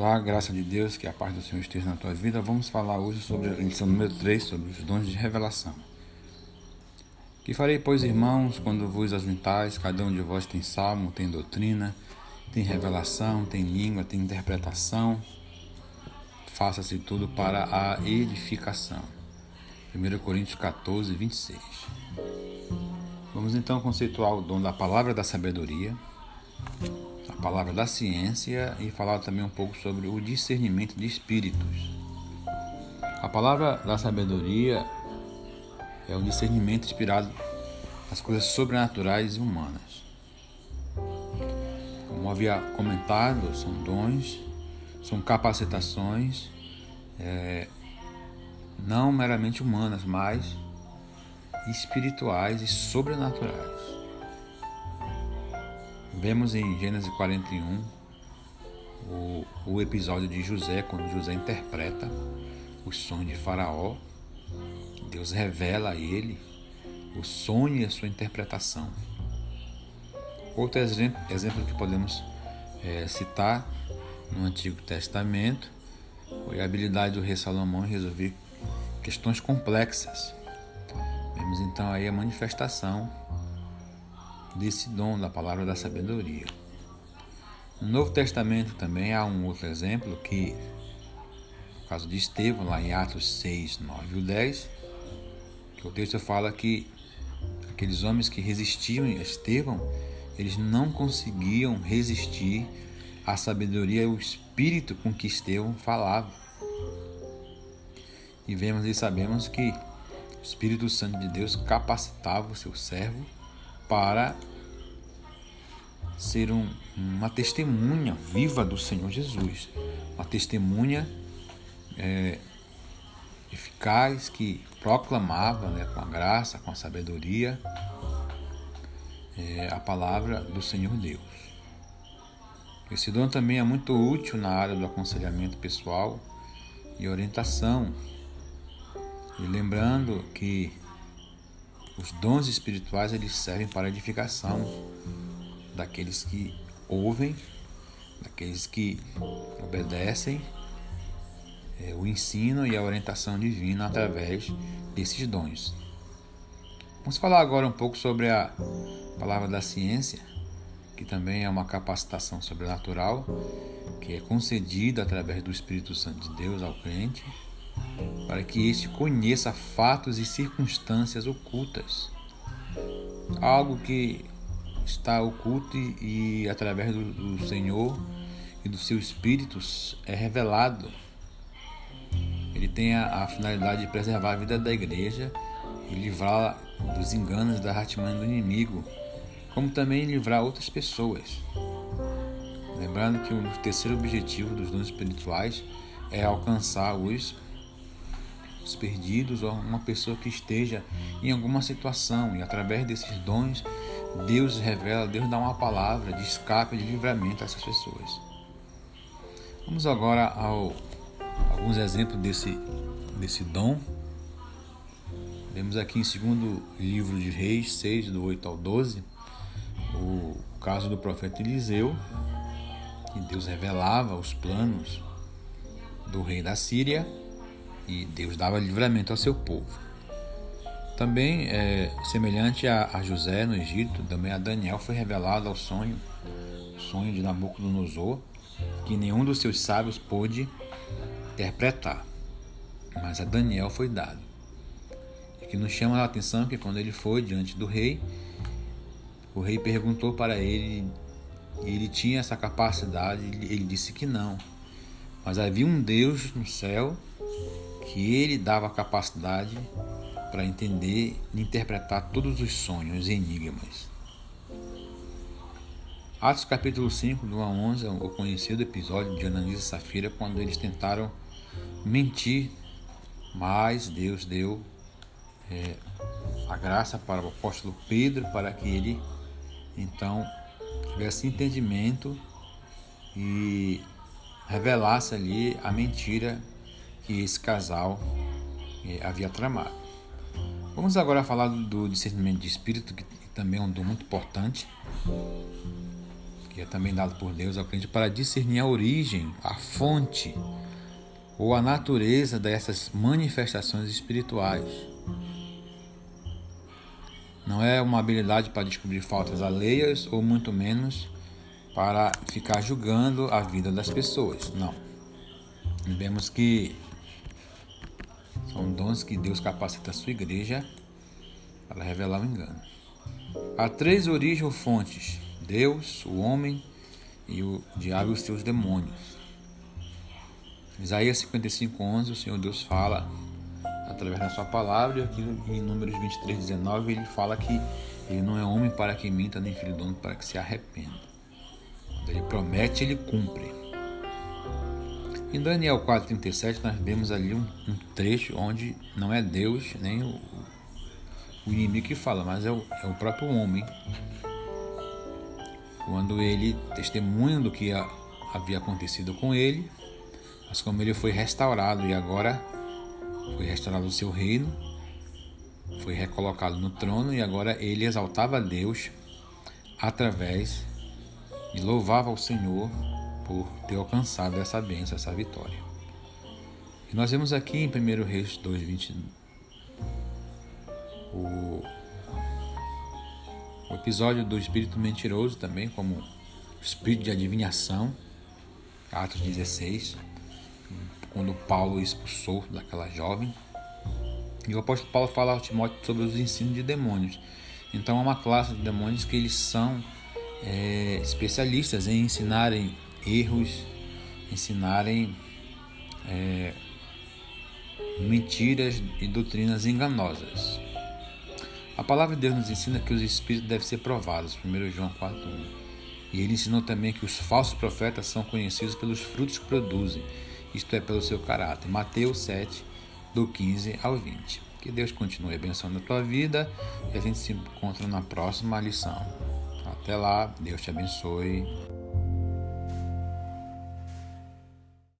Olá, graça de Deus, que a paz do Senhor esteja na tua vida. Vamos falar hoje sobre a lição número 3, sobre os dons de revelação. Que farei, pois, irmãos, quando vos ajuntais, cada um de vós tem salmo, tem doutrina, tem revelação, tem língua, tem interpretação. Faça-se tudo para a edificação. 1 Coríntios 14, 26. Vamos então conceituar o dom da palavra da sabedoria a palavra da ciência e falar também um pouco sobre o discernimento de espíritos. A palavra da sabedoria é o discernimento inspirado nas coisas sobrenaturais e humanas. Como havia comentado, são dons, são capacitações é, não meramente humanas, mas espirituais e sobrenaturais. Vemos em Gênesis 41 o, o episódio de José, quando José interpreta os sonhos de Faraó. Deus revela a ele o sonho e a sua interpretação. Outro exemplo, exemplo que podemos é, citar no Antigo Testamento foi a habilidade do rei Salomão em resolver questões complexas. Vemos então aí a manifestação desse dom da palavra da sabedoria. No Novo Testamento também há um outro exemplo que, no caso de Estevão, lá em Atos 6, 9 e 10, que o texto fala que aqueles homens que resistiam a Estevão, eles não conseguiam resistir à sabedoria e ao espírito com que Estevão falava. E vemos e sabemos que o Espírito Santo de Deus capacitava o seu servo para ser um, uma testemunha viva do Senhor Jesus, uma testemunha é, eficaz que proclamava né, com a graça, com a sabedoria, é, a palavra do Senhor Deus. Esse dom também é muito útil na área do aconselhamento pessoal e orientação. E lembrando que os dons espirituais eles servem para a edificação daqueles que ouvem, daqueles que obedecem é, o ensino e a orientação divina através desses dons. Vamos falar agora um pouco sobre a palavra da ciência, que também é uma capacitação sobrenatural que é concedida através do Espírito Santo de Deus ao crente para que este conheça fatos e circunstâncias ocultas. Algo que está oculto e, através do, do Senhor e dos seus espíritos é revelado. Ele tem a, a finalidade de preservar a vida da igreja e livrá-la dos enganos da artimanha do inimigo, como também livrar outras pessoas. Lembrando que o terceiro objetivo dos dons espirituais é alcançar os os perdidos ou uma pessoa que esteja em alguma situação e através desses dons Deus revela, Deus dá uma palavra de escape, de livramento a essas pessoas. Vamos agora ao alguns exemplos desse desse dom. Vemos aqui em segundo livro de Reis 6 do 8 ao 12 o caso do profeta Eliseu, que Deus revelava os planos do rei da Síria e Deus dava livramento ao seu povo. Também, é, semelhante a, a, José no Egito, também a Daniel foi revelado ao sonho, o sonho de Nabucodonosor, que nenhum dos seus sábios pôde interpretar, mas a Daniel foi dado. E que nos chama a atenção que quando ele foi diante do rei, o rei perguntou para ele, e ele tinha essa capacidade, ele disse que não. Mas havia um Deus no céu que ele dava capacidade para entender e interpretar todos os sonhos e enigmas. Atos capítulo 5, do 1 a 11, é o conhecido episódio de Ananias e Safira quando eles tentaram mentir, mas Deus deu é, a graça para o apóstolo Pedro para que ele então tivesse entendimento e revelasse ali a mentira que esse casal eh, havia tramado. Vamos agora falar do discernimento de espírito, que também é um dom muito importante, que é também dado por Deus ao crente para discernir a origem, a fonte ou a natureza dessas manifestações espirituais. Não é uma habilidade para descobrir faltas alheias ou muito menos para ficar julgando a vida das pessoas. Não. Vemos que são dons que Deus capacita a sua igreja para revelar o engano. Há três origens ou fontes: Deus, o homem e o diabo e os seus demônios. Isaías 55:11, o Senhor Deus fala através da sua palavra, e aqui em Números 23, 19, ele fala que ele não é homem para que minta, nem filho do homem para que se arrependa. Quando ele promete, ele cumpre. Em Daniel 4,37, nós vemos ali um, um, trecho onde não é Deus nem o, o inimigo que fala, mas é o, é o próprio homem. Quando ele testemunha do que havia acontecido com ele, mas como ele foi restaurado e agora foi restaurado o seu reino, foi recolocado no trono e agora ele exaltava a Deus através e louvava o Senhor por ter alcançado essa bênção, essa vitória. E nós vemos aqui em 1 Reis 2,20 o, o episódio do espírito mentiroso também, como espírito de adivinhação, Atos 16 quando Paulo expulsou daquela jovem. E o apóstolo Paulo fala ao Timóteo sobre os ensinos de demônios. Então é uma classe de demônios que eles são é, especialistas em ensinarem erros, ensinarem é, mentiras e doutrinas enganosas. A palavra de Deus nos ensina que os espíritos devem ser provados, 1 João 4.1. E ele ensinou também que os falsos profetas são conhecidos pelos frutos que produzem isto é, pelo seu caráter. Mateus 7, do 15 ao 20. Que Deus continue abençoando a tua vida e a gente se encontra na próxima lição. Até lá, Deus te abençoe.